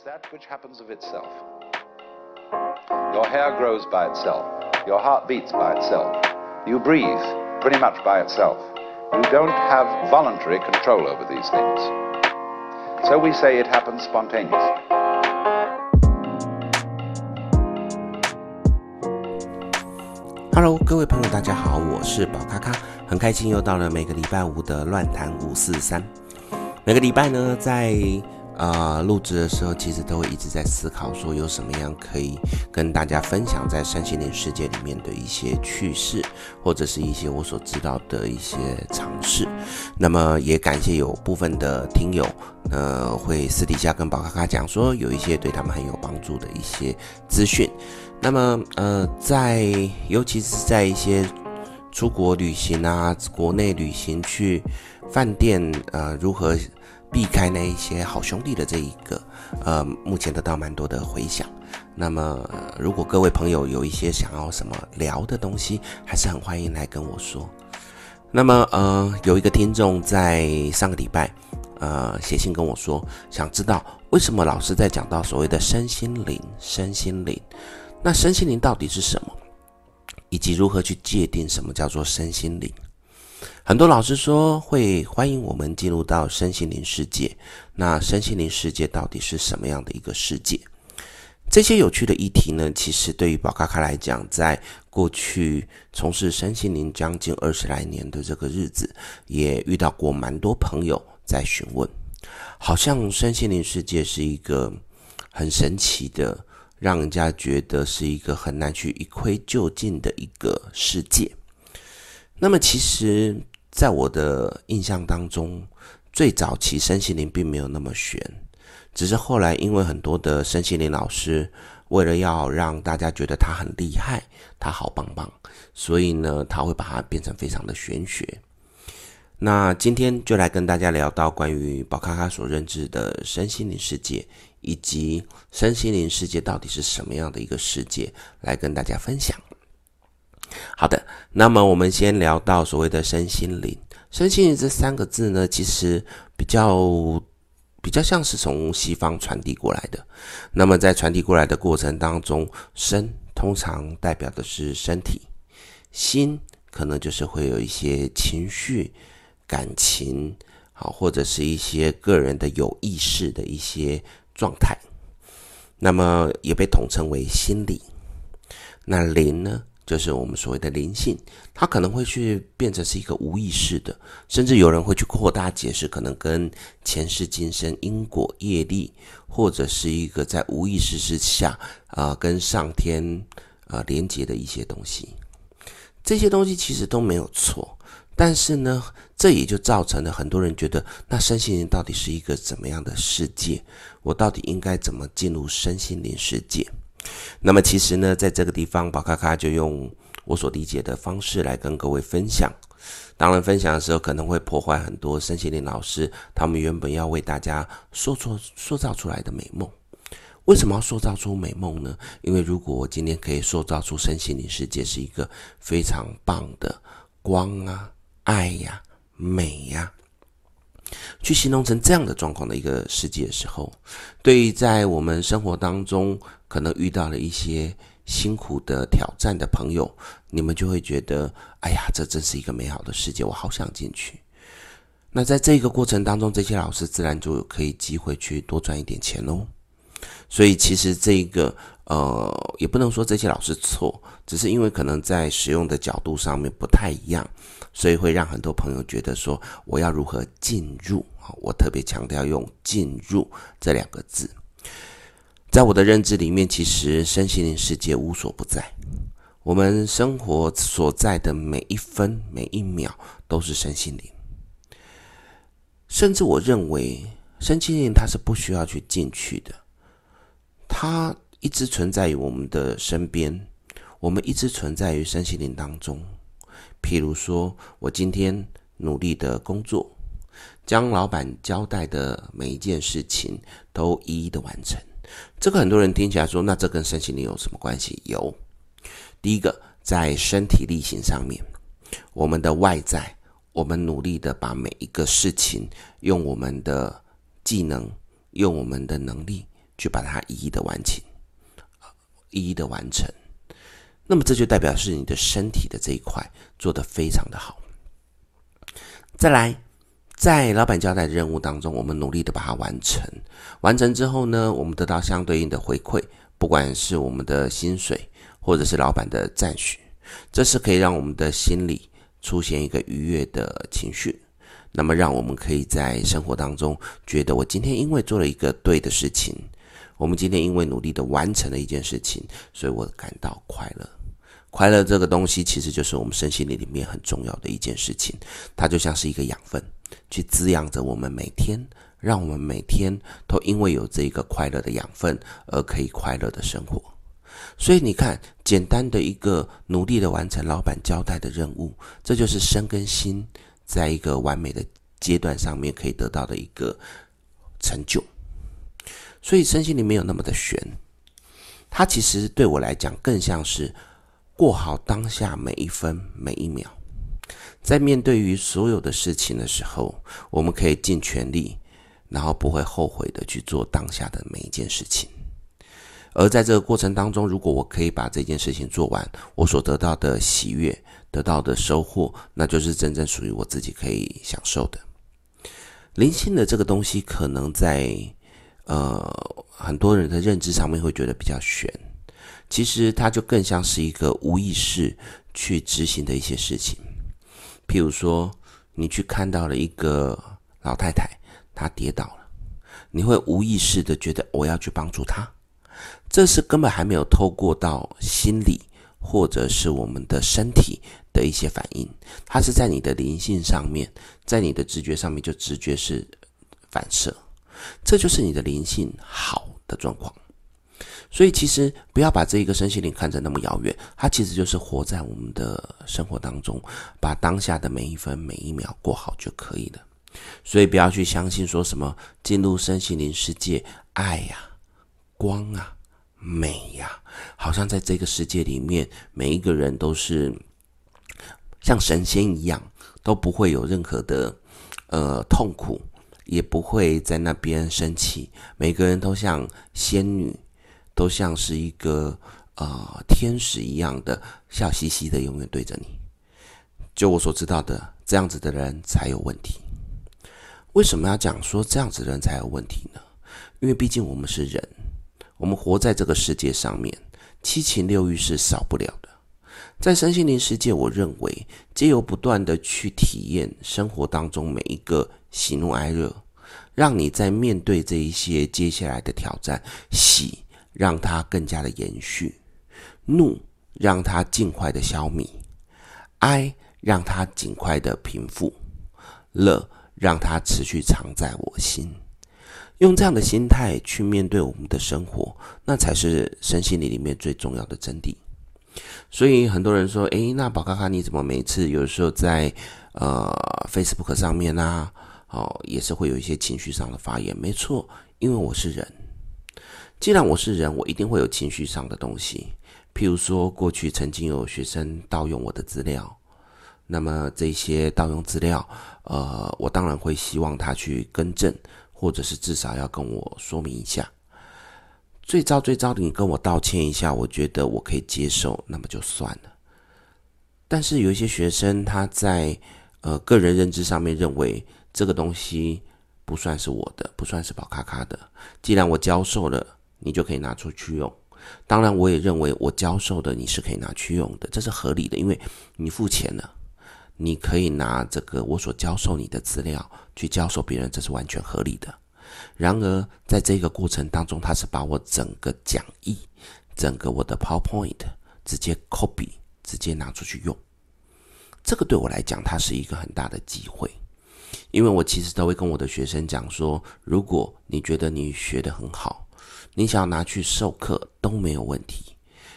is that which happens of itself. Your hair grows by itself. Your heart beats by itself. You breathe pretty much by itself. You don't have voluntary control over these things. So we say it happens spontaneously. Hello，各位朋友，大家好，我是宝咖咖，很开心又到了每个礼拜五的乱谈五四三。每个礼拜呢，在 呃，录制的时候其实都会一直在思考，说有什么样可以跟大家分享在身心灵世界里面的一些趣事，或者是一些我所知道的一些尝试。那么也感谢有部分的听友，呃，会私底下跟宝咖咖讲说，有一些对他们很有帮助的一些资讯。那么呃，在尤其是在一些出国旅行啊，国内旅行去饭店，呃，如何避开那一些好兄弟的这一个，呃，目前得到蛮多的回响。那么，如果各位朋友有一些想要什么聊的东西，还是很欢迎来跟我说。那么，呃，有一个听众在上个礼拜，呃，写信跟我说，想知道为什么老师在讲到所谓的身心灵，身心灵，那身心灵到底是什么，以及如何去界定什么叫做身心灵？很多老师说会欢迎我们进入到身心灵世界，那身心灵世界到底是什么样的一个世界？这些有趣的议题呢，其实对于宝咖咖来讲，在过去从事身心灵将近二十来年的这个日子，也遇到过蛮多朋友在询问，好像身心灵世界是一个很神奇的，让人家觉得是一个很难去一窥究竟的一个世界。那么，其实，在我的印象当中，最早期身心灵并没有那么玄，只是后来因为很多的身心灵老师，为了要让大家觉得他很厉害，他好棒棒，所以呢，他会把它变成非常的玄学。那今天就来跟大家聊到关于宝咖咖所认知的身心灵世界，以及身心灵世界到底是什么样的一个世界，来跟大家分享。好的，那么我们先聊到所谓的身心灵。身心灵这三个字呢，其实比较比较像是从西方传递过来的。那么在传递过来的过程当中，身通常代表的是身体，心可能就是会有一些情绪、感情，好，或者是一些个人的有意识的一些状态。那么也被统称为心理。那灵呢？就是我们所谓的灵性，它可能会去变成是一个无意识的，甚至有人会去扩大解释，可能跟前世今生因果业力，或者是一个在无意识之下啊、跟上天啊、连接的一些东西。这些东西其实都没有错，但是呢，这也就造成了很多人觉得，那身心灵到底是一个怎么样的世界？我到底应该怎么进入身心灵世界？那么其实呢，在这个地方，宝咖咖就用我所理解的方式来跟各位分享。当然，分享的时候可能会破坏很多身心灵老师他们原本要为大家塑造塑造出来的美梦。为什么要塑造出美梦呢？因为如果我今天可以塑造出身心灵世界是一个非常棒的光啊、爱呀、美呀。去形容成这样的状况的一个世界的时候，对于在我们生活当中可能遇到了一些辛苦的挑战的朋友，你们就会觉得，哎呀，这真是一个美好的世界，我好想进去。那在这个过程当中，这些老师自然就可以机会去多赚一点钱喽。所以其实这个呃，也不能说这些老师错，只是因为可能在使用的角度上面不太一样。所以会让很多朋友觉得说，我要如何进入？我特别强调用“进入”这两个字。在我的认知里面，其实身心灵世界无所不在，我们生活所在的每一分每一秒都是身心灵。甚至我认为，身心灵它是不需要去进去的，它一直存在于我们的身边，我们一直存在于身心灵当中。譬如说，我今天努力的工作，将老板交代的每一件事情都一一的完成。这个很多人听起来说，那这跟身心灵有什么关系？有。第一个，在身体力行上面，我们的外在，我们努力的把每一个事情用我们的技能、用我们的能力去把它一一的完成，一一的完成。那么这就代表是你的身体的这一块做得非常的好。再来，在老板交代的任务当中，我们努力的把它完成。完成之后呢，我们得到相对应的回馈，不管是我们的薪水，或者是老板的赞许，这是可以让我们的心里出现一个愉悦的情绪。那么，让我们可以在生活当中觉得，我今天因为做了一个对的事情，我们今天因为努力的完成了一件事情，所以我感到快乐。快乐这个东西，其实就是我们身心灵里面很重要的一件事情，它就像是一个养分，去滋养着我们每天，让我们每天都因为有这个快乐的养分而可以快乐的生活。所以你看，简单的一个努力的完成老板交代的任务，这就是身跟心在一个完美的阶段上面可以得到的一个成就。所以身心灵没有那么的悬，它其实对我来讲更像是。过好当下每一分每一秒，在面对于所有的事情的时候，我们可以尽全力，然后不会后悔的去做当下的每一件事情。而在这个过程当中，如果我可以把这件事情做完，我所得到的喜悦、得到的收获，那就是真正属于我自己可以享受的。灵性的这个东西，可能在呃很多人的认知上面会觉得比较悬。其实它就更像是一个无意识去执行的一些事情，譬如说，你去看到了一个老太太，她跌倒了，你会无意识的觉得我要去帮助她，这是根本还没有透过到心理或者是我们的身体的一些反应，它是在你的灵性上面，在你的直觉上面就直觉是反射，这就是你的灵性好的状况。所以，其实不要把这一个身心灵看得那么遥远，它其实就是活在我们的生活当中，把当下的每一分每一秒过好就可以了。所以，不要去相信说什么进入身心灵世界，爱呀、光啊、美呀，好像在这个世界里面，每一个人都是像神仙一样，都不会有任何的呃痛苦，也不会在那边生气，每个人都像仙女。都像是一个呃天使一样的笑嘻嘻的，永远对着你。就我所知道的，这样子的人才有问题。为什么要讲说这样子的人才有问题呢？因为毕竟我们是人，我们活在这个世界上面，七情六欲是少不了的。在身心灵世界，我认为借由不断的去体验生活当中每一个喜怒哀乐，让你在面对这一些接下来的挑战，喜。让它更加的延续，怒让它尽快的消弭，哀让它尽快的平复，乐让它持续藏在我心。用这样的心态去面对我们的生活，那才是身心灵里面最重要的真谛。所以很多人说：“诶，那宝咖咖你怎么每次有时候在呃 Facebook 上面啊，哦，也是会有一些情绪上的发言？”没错，因为我是人。既然我是人，我一定会有情绪上的东西。譬如说，过去曾经有学生盗用我的资料，那么这些盗用资料，呃，我当然会希望他去更正，或者是至少要跟我说明一下。最糟最糟的，你跟我道歉一下，我觉得我可以接受，那么就算了。但是有一些学生，他在呃个人认知上面认为这个东西不算是我的，不算是宝咖咖的。既然我教授了。你就可以拿出去用。当然，我也认为我教授的你是可以拿去用的，这是合理的，因为你付钱了，你可以拿这个我所教授你的资料去教授别人，这是完全合理的。然而，在这个过程当中，他是把我整个讲义、整个我的 PowerPoint 直接 copy，直接拿出去用。这个对我来讲，它是一个很大的机会，因为我其实都会跟我的学生讲说，如果你觉得你学得很好。你想要拿去授课都没有问题，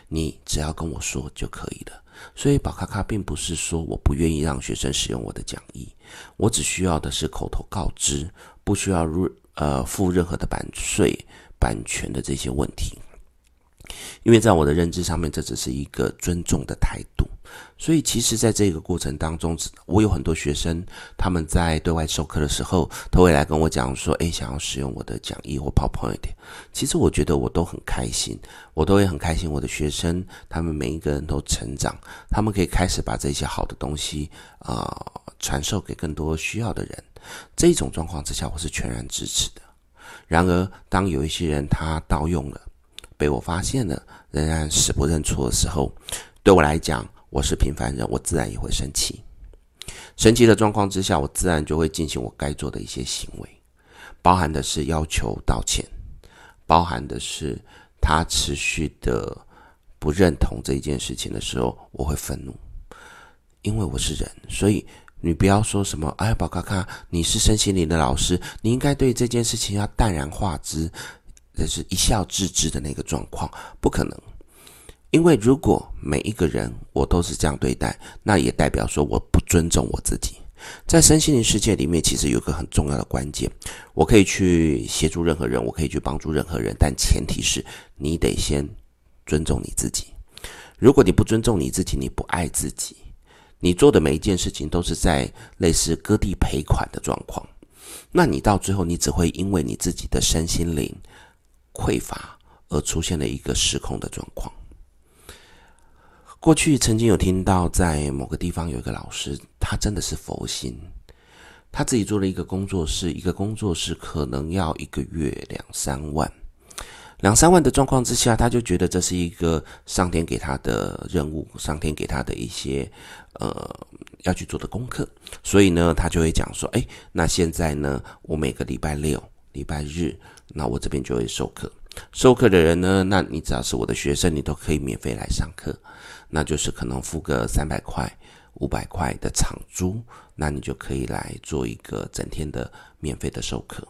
你只要跟我说就可以了。所以宝咖咖并不是说我不愿意让学生使用我的讲义，我只需要的是口头告知，不需要入呃付任何的版税、版权的这些问题。因为在我的认知上面，这只是一个尊重的态度。所以，其实，在这个过程当中，我有很多学生，他们在对外授课的时候，都会来跟我讲说：“诶，想要使用我的讲义或 PowerPoint。”其实，我觉得我都很开心，我都会很开心。我的学生，他们每一个人都成长，他们可以开始把这些好的东西啊、传授给更多需要的人。这种状况之下，我是全然支持的。然而，当有一些人他盗用了，被我发现了，仍然死不认错的时候，对我来讲，我是平凡人，我自然也会生气。生气的状况之下，我自然就会进行我该做的一些行为，包含的是要求道歉，包含的是他持续的不认同这一件事情的时候，我会愤怒，因为我是人，所以你不要说什么，哎，宝咖咖，你是身心灵的老师，你应该对这件事情要淡然化之。这是一笑置之的那个状况，不可能。因为如果每一个人我都是这样对待，那也代表说我不尊重我自己。在身心灵世界里面，其实有个很重要的关键，我可以去协助任何人，我可以去帮助任何人，但前提是你得先尊重你自己。如果你不尊重你自己，你不爱自己，你做的每一件事情都是在类似割地赔款的状况，那你到最后，你只会因为你自己的身心灵。匮乏而出现了一个失控的状况。过去曾经有听到，在某个地方有一个老师，他真的是佛心，他自己做了一个工作室，一个工作室可能要一个月两三万，两三万的状况之下，他就觉得这是一个上天给他的任务，上天给他的一些呃要去做的功课，所以呢，他就会讲说，哎，那现在呢，我每个礼拜六、礼拜日。那我这边就会授课，授课的人呢，那你只要是我的学生，你都可以免费来上课，那就是可能付个三百块、五百块的场租，那你就可以来做一个整天的免费的授课。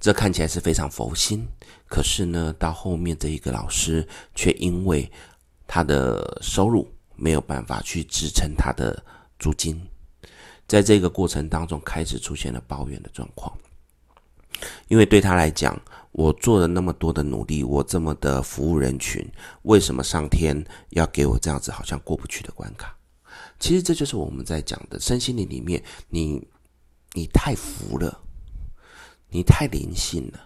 这看起来是非常佛心，可是呢，到后面这一个老师却因为他的收入没有办法去支撑他的租金，在这个过程当中开始出现了抱怨的状况。因为对他来讲，我做了那么多的努力，我这么的服务人群，为什么上天要给我这样子好像过不去的关卡？其实这就是我们在讲的身心灵里面，你你太浮了，你太灵性了，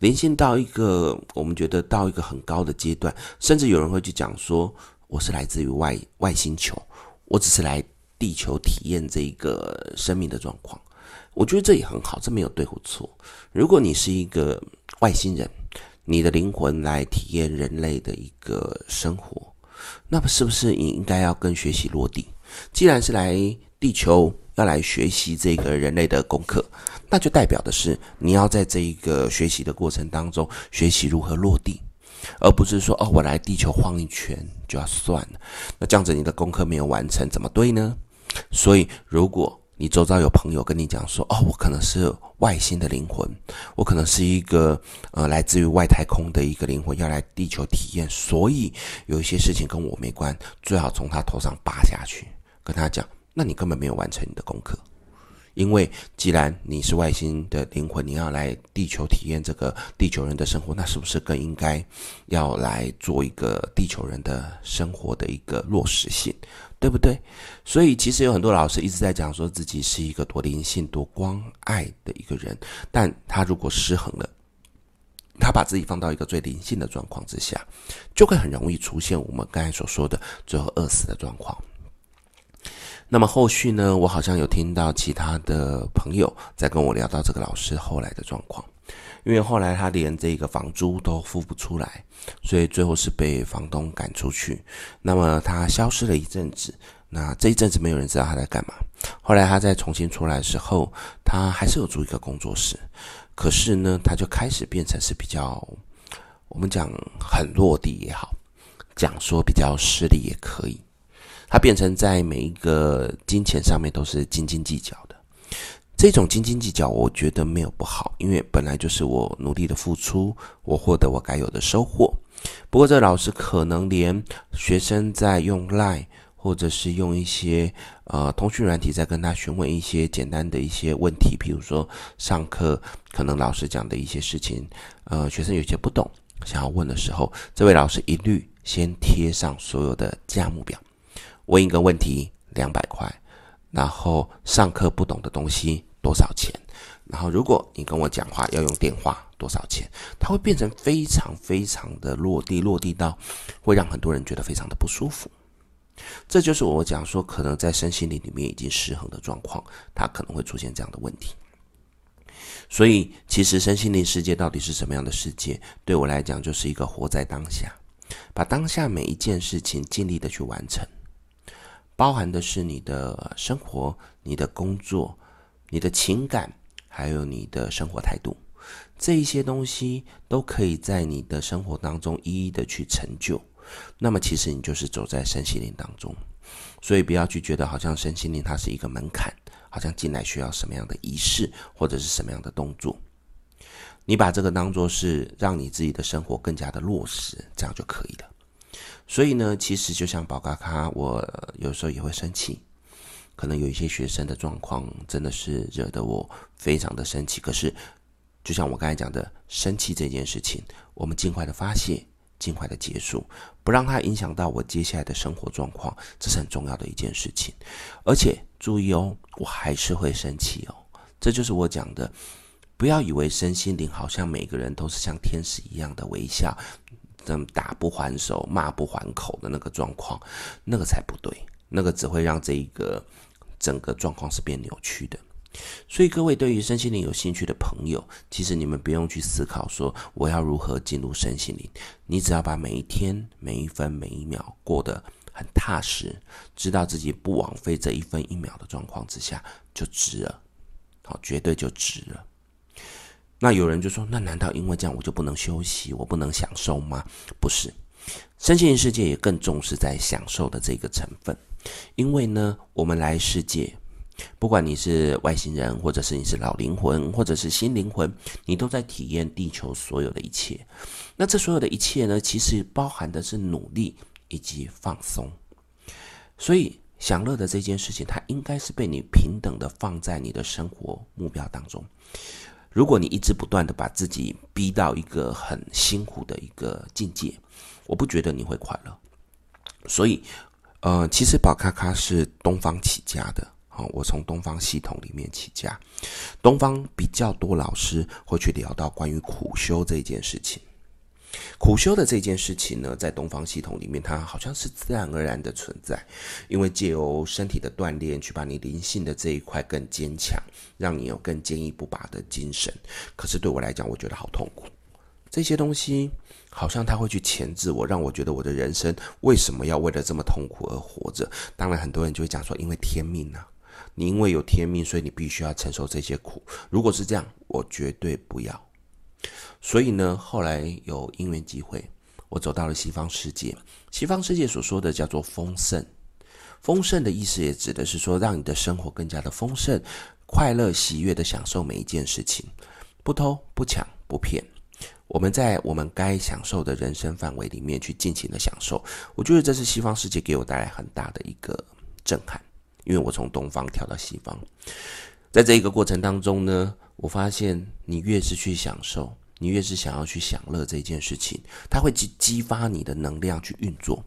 灵性到一个我们觉得到一个很高的阶段，甚至有人会去讲说，我是来自于外外星球，我只是来地球体验这一个生命的状况。我觉得这也很好，这没有对或错。如果你是一个外星人，你的灵魂来体验人类的一个生活，那么是不是你应该要跟学习落地？既然是来地球要来学习这个人类的功课，那就代表的是你要在这一个学习的过程当中学习如何落地，而不是说哦，我来地球晃一圈就要算了。那这样子你的功课没有完成，怎么对呢？所以如果你周遭有朋友跟你讲说：“哦，我可能是外星的灵魂，我可能是一个呃来自于外太空的一个灵魂，要来地球体验，所以有一些事情跟我没关，最好从他头上拔下去。”跟他讲，那你根本没有完成你的功课，因为既然你是外星的灵魂，你要来地球体验这个地球人的生活，那是不是更应该要来做一个地球人的生活的一个落实性？对不对？所以其实有很多老师一直在讲说自己是一个多灵性、多关爱的一个人，但他如果失衡了，他把自己放到一个最灵性的状况之下，就会很容易出现我们刚才所说的最后饿死的状况。那么后续呢，我好像有听到其他的朋友在跟我聊到这个老师后来的状况。因为后来他连这个房租都付不出来，所以最后是被房东赶出去。那么他消失了一阵子，那这一阵子没有人知道他在干嘛。后来他再重新出来的时候，他还是有租一个工作室，可是呢，他就开始变成是比较，我们讲很落地也好，讲说比较势利也可以。他变成在每一个金钱上面都是斤斤计较的。这种斤斤计较，我觉得没有不好，因为本来就是我努力的付出，我获得我该有的收获。不过，这老师可能连学生在用 Line 或者是用一些呃通讯软体，在跟他询问一些简单的一些问题，比如说上课可能老师讲的一些事情，呃，学生有些不懂，想要问的时候，这位老师一律先贴上所有的价目表。问一个问题两百块，然后上课不懂的东西多少钱？然后如果你跟我讲话要用电话多少钱？它会变成非常非常的落地，落地到会让很多人觉得非常的不舒服。这就是我讲说，可能在身心灵里面已经失衡的状况，它可能会出现这样的问题。所以，其实身心灵世界到底是什么样的世界？对我来讲，就是一个活在当下，把当下每一件事情尽力的去完成，包含的是你的生活、你的工作、你的情感，还有你的生活态度，这一些东西都可以在你的生活当中一一的去成就。那么，其实你就是走在身心灵当中，所以不要去觉得好像身心灵它是一个门槛，好像进来需要什么样的仪式或者是什么样的动作。你把这个当做是让你自己的生活更加的落实，这样就可以了。所以呢，其实就像宝咖咖，我有时候也会生气，可能有一些学生的状况真的是惹得我非常的生气。可是，就像我刚才讲的，生气这件事情，我们尽快的发泄。尽快的结束，不让它影响到我接下来的生活状况，这是很重要的一件事情。而且注意哦，我还是会生气哦。这就是我讲的，不要以为身心灵好像每个人都是像天使一样的微笑，这么打不还手、骂不还口的那个状况，那个才不对，那个只会让这一个整个状况是变扭曲的。所以，各位对于身心灵有兴趣的朋友，其实你们不用去思考说我要如何进入身心灵，你只要把每一天、每一分、每一秒过得很踏实，知道自己不枉费这一分一秒的状况之下，就值了，好，绝对就值了。那有人就说，那难道因为这样我就不能休息，我不能享受吗？不是，身心灵世界也更重视在享受的这个成分，因为呢，我们来世界。不管你是外星人，或者是你是老灵魂，或者是新灵魂，你都在体验地球所有的一切。那这所有的一切呢，其实包含的是努力以及放松。所以享乐的这件事情，它应该是被你平等的放在你的生活目标当中。如果你一直不断的把自己逼到一个很辛苦的一个境界，我不觉得你会快乐。所以，呃，其实宝咖咖是东方起家的。好，我从东方系统里面起家，东方比较多老师会去聊到关于苦修这件事情。苦修的这件事情呢，在东方系统里面，它好像是自然而然的存在，因为借由身体的锻炼，去把你灵性的这一块更坚强，让你有更坚毅不拔的精神。可是对我来讲，我觉得好痛苦。这些东西好像他会去钳制我，让我觉得我的人生为什么要为了这么痛苦而活着？当然，很多人就会讲说，因为天命啊。你因为有天命，所以你必须要承受这些苦。如果是这样，我绝对不要。所以呢，后来有因缘机会，我走到了西方世界。西方世界所说的叫做丰盛，丰盛的意思也指的是说，让你的生活更加的丰盛、快乐、喜悦的享受每一件事情，不偷、不抢、不骗。我们在我们该享受的人生范围里面去尽情的享受。我觉得这是西方世界给我带来很大的一个震撼。因为我从东方跳到西方，在这一个过程当中呢，我发现你越是去享受，你越是想要去享乐这件事情，它会激激发你的能量去运作。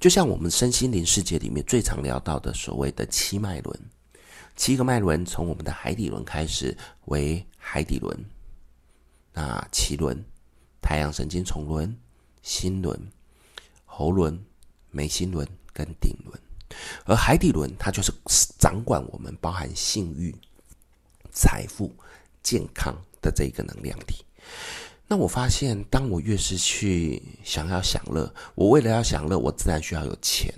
就像我们身心灵世界里面最常聊到的所谓的七脉轮，七个脉轮从我们的海底轮开始为海底轮，那脐轮、太阳神经丛轮、心轮、喉轮、眉心轮跟顶轮。而海底轮，它就是掌管我们包含性欲、财富、健康的这一个能量体。那我发现，当我越是去想要享乐，我为了要享乐，我自然需要有钱。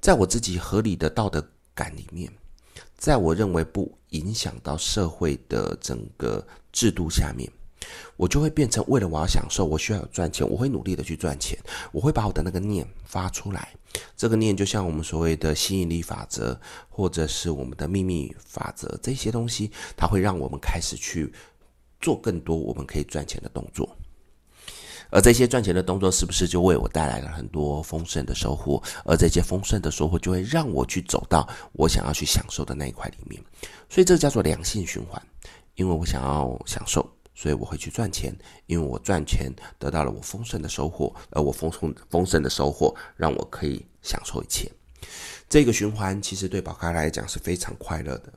在我自己合理的道德感里面，在我认为不影响到社会的整个制度下面。我就会变成为了我要享受，我需要有赚钱，我会努力的去赚钱，我会把我的那个念发出来。这个念就像我们所谓的吸引力法则，或者是我们的秘密法则，这些东西，它会让我们开始去做更多我们可以赚钱的动作。而这些赚钱的动作，是不是就为我带来了很多丰盛的收获？而这些丰盛的收获，就会让我去走到我想要去享受的那一块里面。所以这叫做良性循环，因为我想要享受。所以我会去赚钱，因为我赚钱得到了我丰盛的收获，而我丰盛丰盛的收获让我可以享受一切。这个循环其实对宝咖来讲是非常快乐的。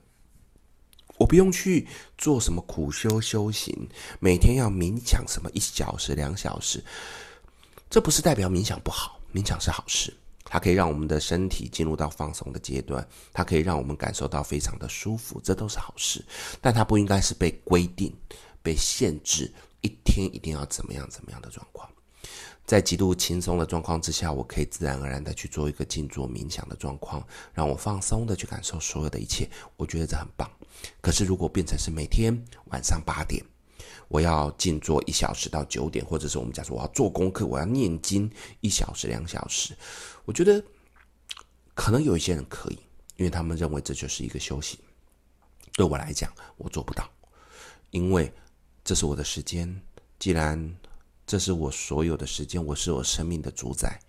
我不用去做什么苦修修行，每天要冥想什么一小时、两小时，这不是代表冥想不好，冥想是好事，它可以让我们的身体进入到放松的阶段，它可以让我们感受到非常的舒服，这都是好事。但它不应该是被规定、被限制，一天一定要怎么样怎么样的状况。在极度轻松的状况之下，我可以自然而然的去做一个静坐冥想的状况，让我放松的去感受所有的一切，我觉得这很棒。可是，如果变成是每天晚上八点，我要静坐一小时到九点，或者是我们讲说我要做功课，我要念经一小时两小时，我觉得可能有一些人可以，因为他们认为这就是一个修行。对我来讲，我做不到，因为这是我的时间，既然这是我所有的时间，我是我生命的主宰，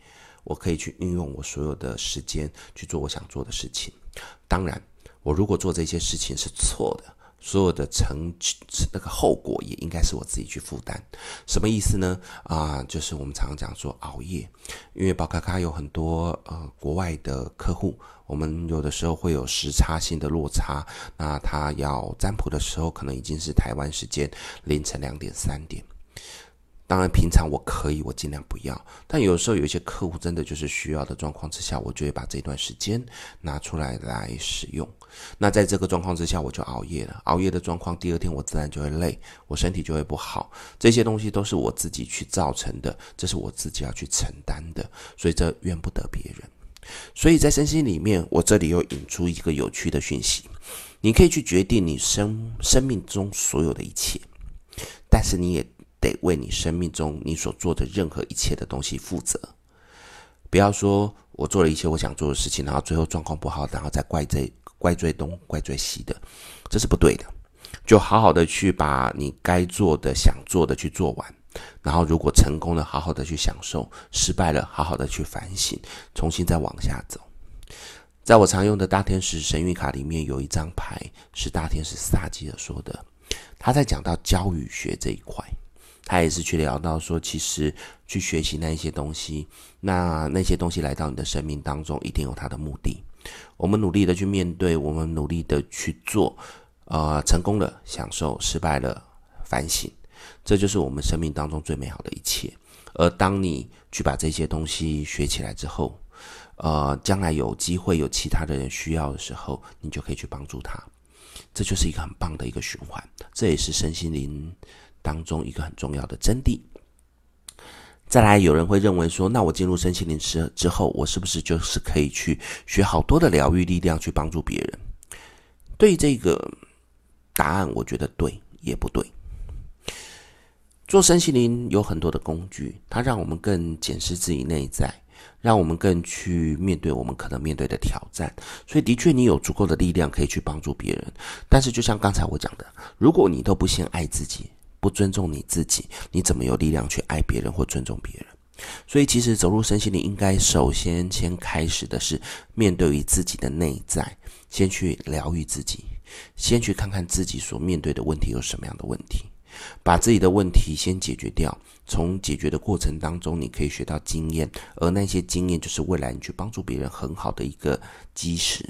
我可以去运用我所有的时间去做我想做的事情。当然。我如果做这些事情是错的，所有的成那个后果也应该是我自己去负担。什么意思呢？啊，就是我们常常讲说熬夜，因为宝卡卡有很多呃国外的客户，我们有的时候会有时差性的落差。那他要占卜的时候，可能已经是台湾时间凌晨两点三点。当然，平常我可以，我尽量不要。但有时候有一些客户真的就是需要的状况之下，我就会把这段时间拿出来来使用。那在这个状况之下，我就熬夜了。熬夜的状况，第二天我自然就会累，我身体就会不好。这些东西都是我自己去造成的，这是我自己要去承担的，所以这怨不得别人。所以在身心里面，我这里又引出一个有趣的讯息：你可以去决定你生生命中所有的一切，但是你也。得为你生命中你所做的任何一切的东西负责，不要说我做了一切我想做的事情，然后最后状况不好，然后再怪罪怪罪东怪罪西的，这是不对的。就好好的去把你该做的、想做的去做完，然后如果成功了，好好的去享受；失败了，好好的去反省，重新再往下走。在我常用的大天使神谕卡里面，有一张牌是大天使萨基尔说的，他在讲到教育学这一块。他也是去聊到说，其实去学习那一些东西，那那些东西来到你的生命当中，一定有它的目的。我们努力的去面对，我们努力的去做，呃，成功了享受，失败了反省，这就是我们生命当中最美好的一切。而当你去把这些东西学起来之后，呃，将来有机会有其他的人需要的时候，你就可以去帮助他，这就是一个很棒的一个循环。这也是身心灵。当中一个很重要的真谛。再来，有人会认为说，那我进入身心灵师之后，我是不是就是可以去学好多的疗愈力量，去帮助别人？对这个答案，我觉得对也不对。做身心灵有很多的工具，它让我们更检视自己内在，让我们更去面对我们可能面对的挑战。所以，的确，你有足够的力量可以去帮助别人。但是，就像刚才我讲的，如果你都不先爱自己，不尊重你自己，你怎么有力量去爱别人或尊重别人？所以，其实走入身心灵，应该首先先开始的是面对于自己的内在，先去疗愈自己，先去看看自己所面对的问题有什么样的问题，把自己的问题先解决掉。从解决的过程当中，你可以学到经验，而那些经验就是未来你去帮助别人很好的一个基石。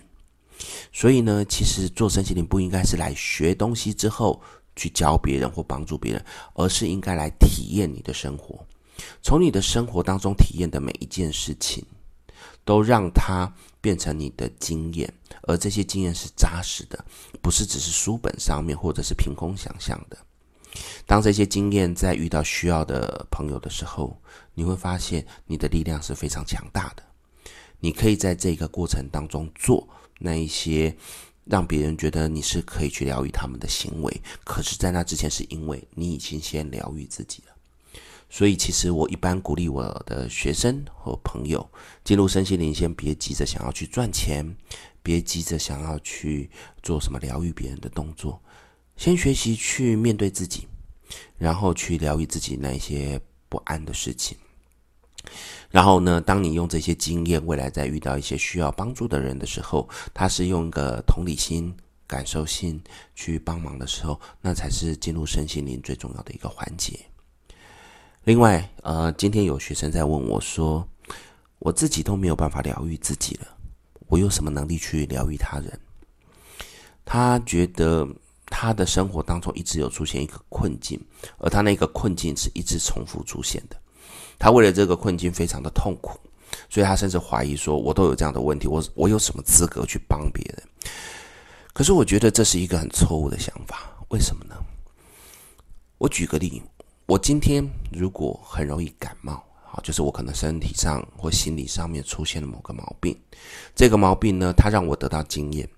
所以呢，其实做身心灵不应该是来学东西之后。去教别人或帮助别人，而是应该来体验你的生活，从你的生活当中体验的每一件事情，都让它变成你的经验，而这些经验是扎实的，不是只是书本上面或者是凭空想象的。当这些经验在遇到需要的朋友的时候，你会发现你的力量是非常强大的，你可以在这个过程当中做那一些。让别人觉得你是可以去疗愈他们的行为，可是，在那之前，是因为你已经先疗愈自己了。所以，其实我一般鼓励我的学生和朋友进入身心灵，先别急着想要去赚钱，别急着想要去做什么疗愈别人的动作，先学习去面对自己，然后去疗愈自己那些不安的事情。然后呢，当你用这些经验，未来在遇到一些需要帮助的人的时候，他是用一个同理心、感受性去帮忙的时候，那才是进入身心灵最重要的一个环节。另外，呃，今天有学生在问我说，我自己都没有办法疗愈自己了，我有什么能力去疗愈他人？他觉得他的生活当中一直有出现一个困境，而他那个困境是一直重复出现的。他为了这个困境非常的痛苦，所以他甚至怀疑说：“我都有这样的问题，我我有什么资格去帮别人？”可是我觉得这是一个很错误的想法。为什么呢？我举个例，我今天如果很容易感冒。好，就是我可能身体上或心理上面出现了某个毛病，这个毛病呢，它让我得到经验，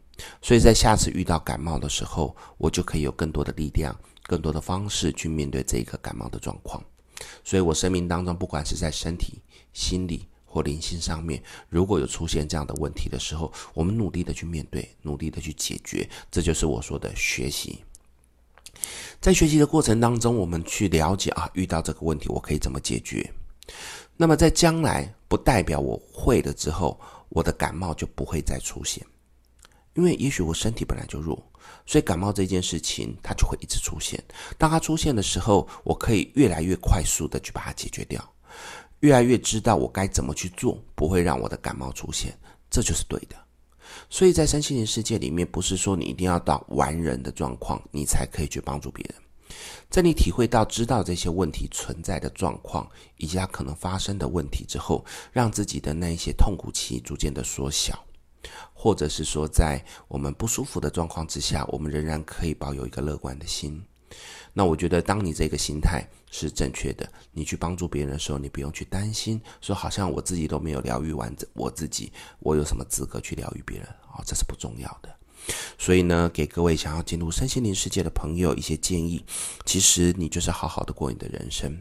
所以在下次遇到感冒的时候，我就可以有更多的力量、更多的方式去面对这个感冒的状况。所以我生命当中，不管是在身体、心理或灵性上面，如果有出现这样的问题的时候，我们努力的去面对，努力的去解决，这就是我说的学习。在学习的过程当中，我们去了解啊，遇到这个问题，我可以怎么解决。那么在将来，不代表我会了之后，我的感冒就不会再出现，因为也许我身体本来就弱，所以感冒这件事情它就会一直出现。当它出现的时候，我可以越来越快速的去把它解决掉，越来越知道我该怎么去做，不会让我的感冒出现，这就是对的。所以在三千年世界里面，不是说你一定要到完人的状况，你才可以去帮助别人。在你体会到、知道这些问题存在的状况，以及它可能发生的问题之后，让自己的那一些痛苦期逐渐的缩小，或者是说，在我们不舒服的状况之下，我们仍然可以保有一个乐观的心。那我觉得，当你这个心态是正确的，你去帮助别人的时候，你不用去担心，说好像我自己都没有疗愈完我自己，我有什么资格去疗愈别人啊？这是不重要的。所以呢，给各位想要进入身心灵世界的朋友一些建议。其实你就是好好的过你的人生，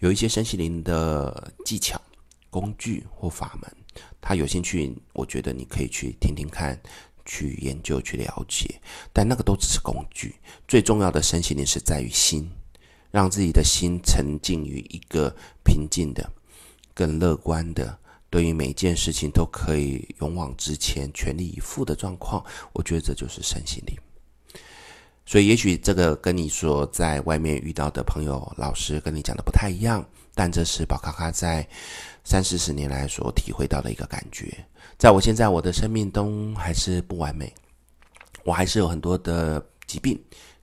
有一些身心灵的技巧、工具或法门，他有兴趣，我觉得你可以去听听看，去研究、去了解。但那个都只是工具，最重要的身心灵是在于心，让自己的心沉浸于一个平静的、更乐观的。对于每件事情都可以勇往直前、全力以赴的状况，我觉得这就是身心灵。所以，也许这个跟你说在外面遇到的朋友、老师跟你讲的不太一样，但这是宝咖咖在三四十年来所体会到的一个感觉。在我现在我的生命中还是不完美，我还是有很多的疾病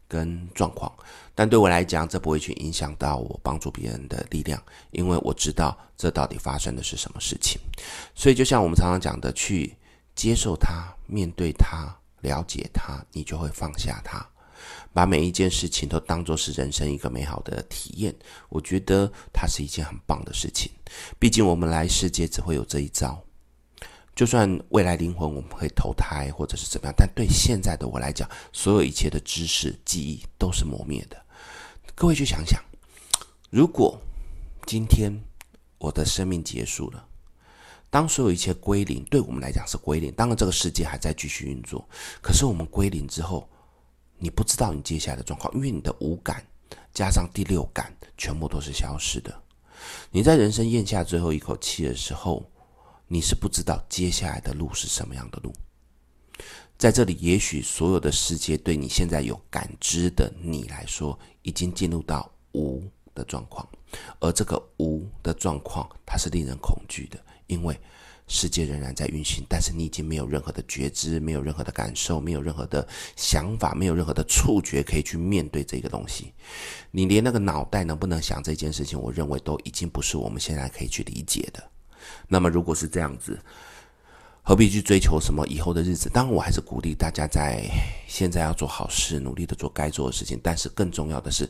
跟状况。但对我来讲，这不会去影响到我帮助别人的力量，因为我知道这到底发生的是什么事情。所以，就像我们常常讲的，去接受它、面对它、了解它，你就会放下它，把每一件事情都当作是人生一个美好的体验。我觉得它是一件很棒的事情。毕竟我们来世界只会有这一遭，就算未来灵魂我们会投胎或者是怎么样，但对现在的我来讲，所有一切的知识、记忆都是磨灭的。各位去想想，如果今天我的生命结束了，当所有一切归零，对我们来讲是归零。当然，这个世界还在继续运作，可是我们归零之后，你不知道你接下来的状况，因为你的五感加上第六感全部都是消失的。你在人生咽下最后一口气的时候，你是不知道接下来的路是什么样的路。在这里，也许所有的世界对你现在有感知的你来说，已经进入到无的状况，而这个无的状况，它是令人恐惧的，因为世界仍然在运行，但是你已经没有任何的觉知，没有任何的感受，没有任何的想法，没有任何的触觉可以去面对这个东西。你连那个脑袋能不能想这件事情，我认为都已经不是我们现在可以去理解的。那么，如果是这样子，何必去追求什么以后的日子？当然，我还是鼓励大家在现在要做好事，努力的做该做的事情。但是更重要的是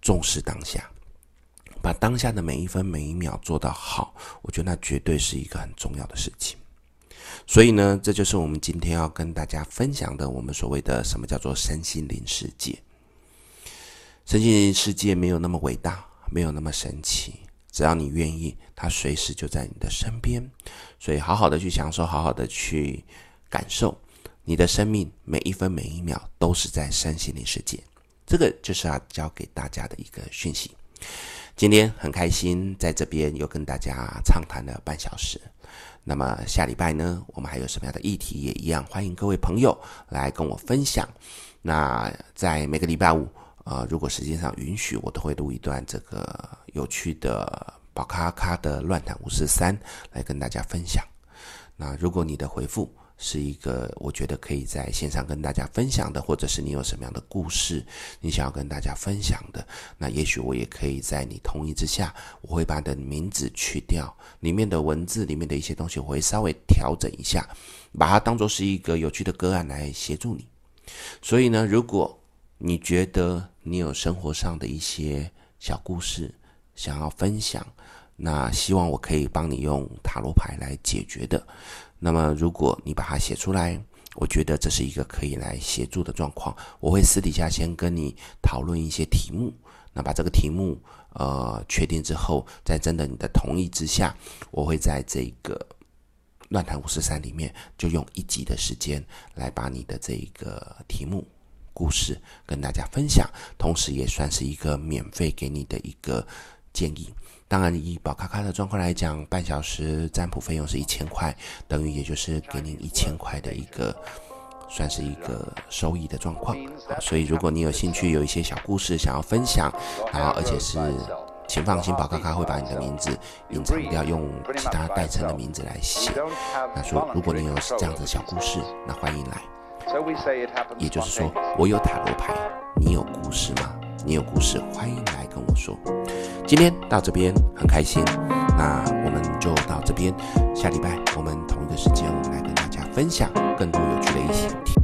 重视当下，把当下的每一分每一秒做到好。我觉得那绝对是一个很重要的事情。所以呢，这就是我们今天要跟大家分享的，我们所谓的什么叫做身心灵世界。身心灵世界没有那么伟大，没有那么神奇。只要你愿意，它随时就在你的身边，所以好好的去享受，好好的去感受你的生命，每一分每一秒都是在身心灵世界。这个就是要教给大家的一个讯息。今天很开心在这边又跟大家畅谈了半小时。那么下礼拜呢，我们还有什么样的议题也一样，欢迎各位朋友来跟我分享。那在每个礼拜五。呃，如果时间上允许，我都会录一段这个有趣的宝咖咖的乱谈五四三来跟大家分享。那如果你的回复是一个我觉得可以在线上跟大家分享的，或者是你有什么样的故事你想要跟大家分享的，那也许我也可以在你同意之下，我会把你的名字去掉，里面的文字里面的一些东西，我会稍微调整一下，把它当做是一个有趣的个案来协助你。所以呢，如果你觉得你有生活上的一些小故事想要分享，那希望我可以帮你用塔罗牌来解决的。那么，如果你把它写出来，我觉得这是一个可以来协助的状况。我会私底下先跟你讨论一些题目，那把这个题目呃确定之后，在征得你的同意之下，我会在这个乱谈五四三里面就用一集的时间来把你的这一个题目故事跟大家分享，同时也算是一个免费给你的一个建议。当然，以宝咖咖的状况来讲，半小时占卜费用是一千块，等于也就是给您一千块的一个，算是一个收益的状况。所以，如果你有兴趣，有一些小故事想要分享，然后而且是，请放心，宝咖咖会把你的名字隐藏掉，用其他代称的名字来写。那说，如果你有这样的小故事，那欢迎来。也就是说，我有塔罗牌，你有故事吗？你有故事，欢迎来跟我说。今天到这边很开心，那我们就到这边。下礼拜我们同一个时间，我们来跟大家分享更多有趣的一些。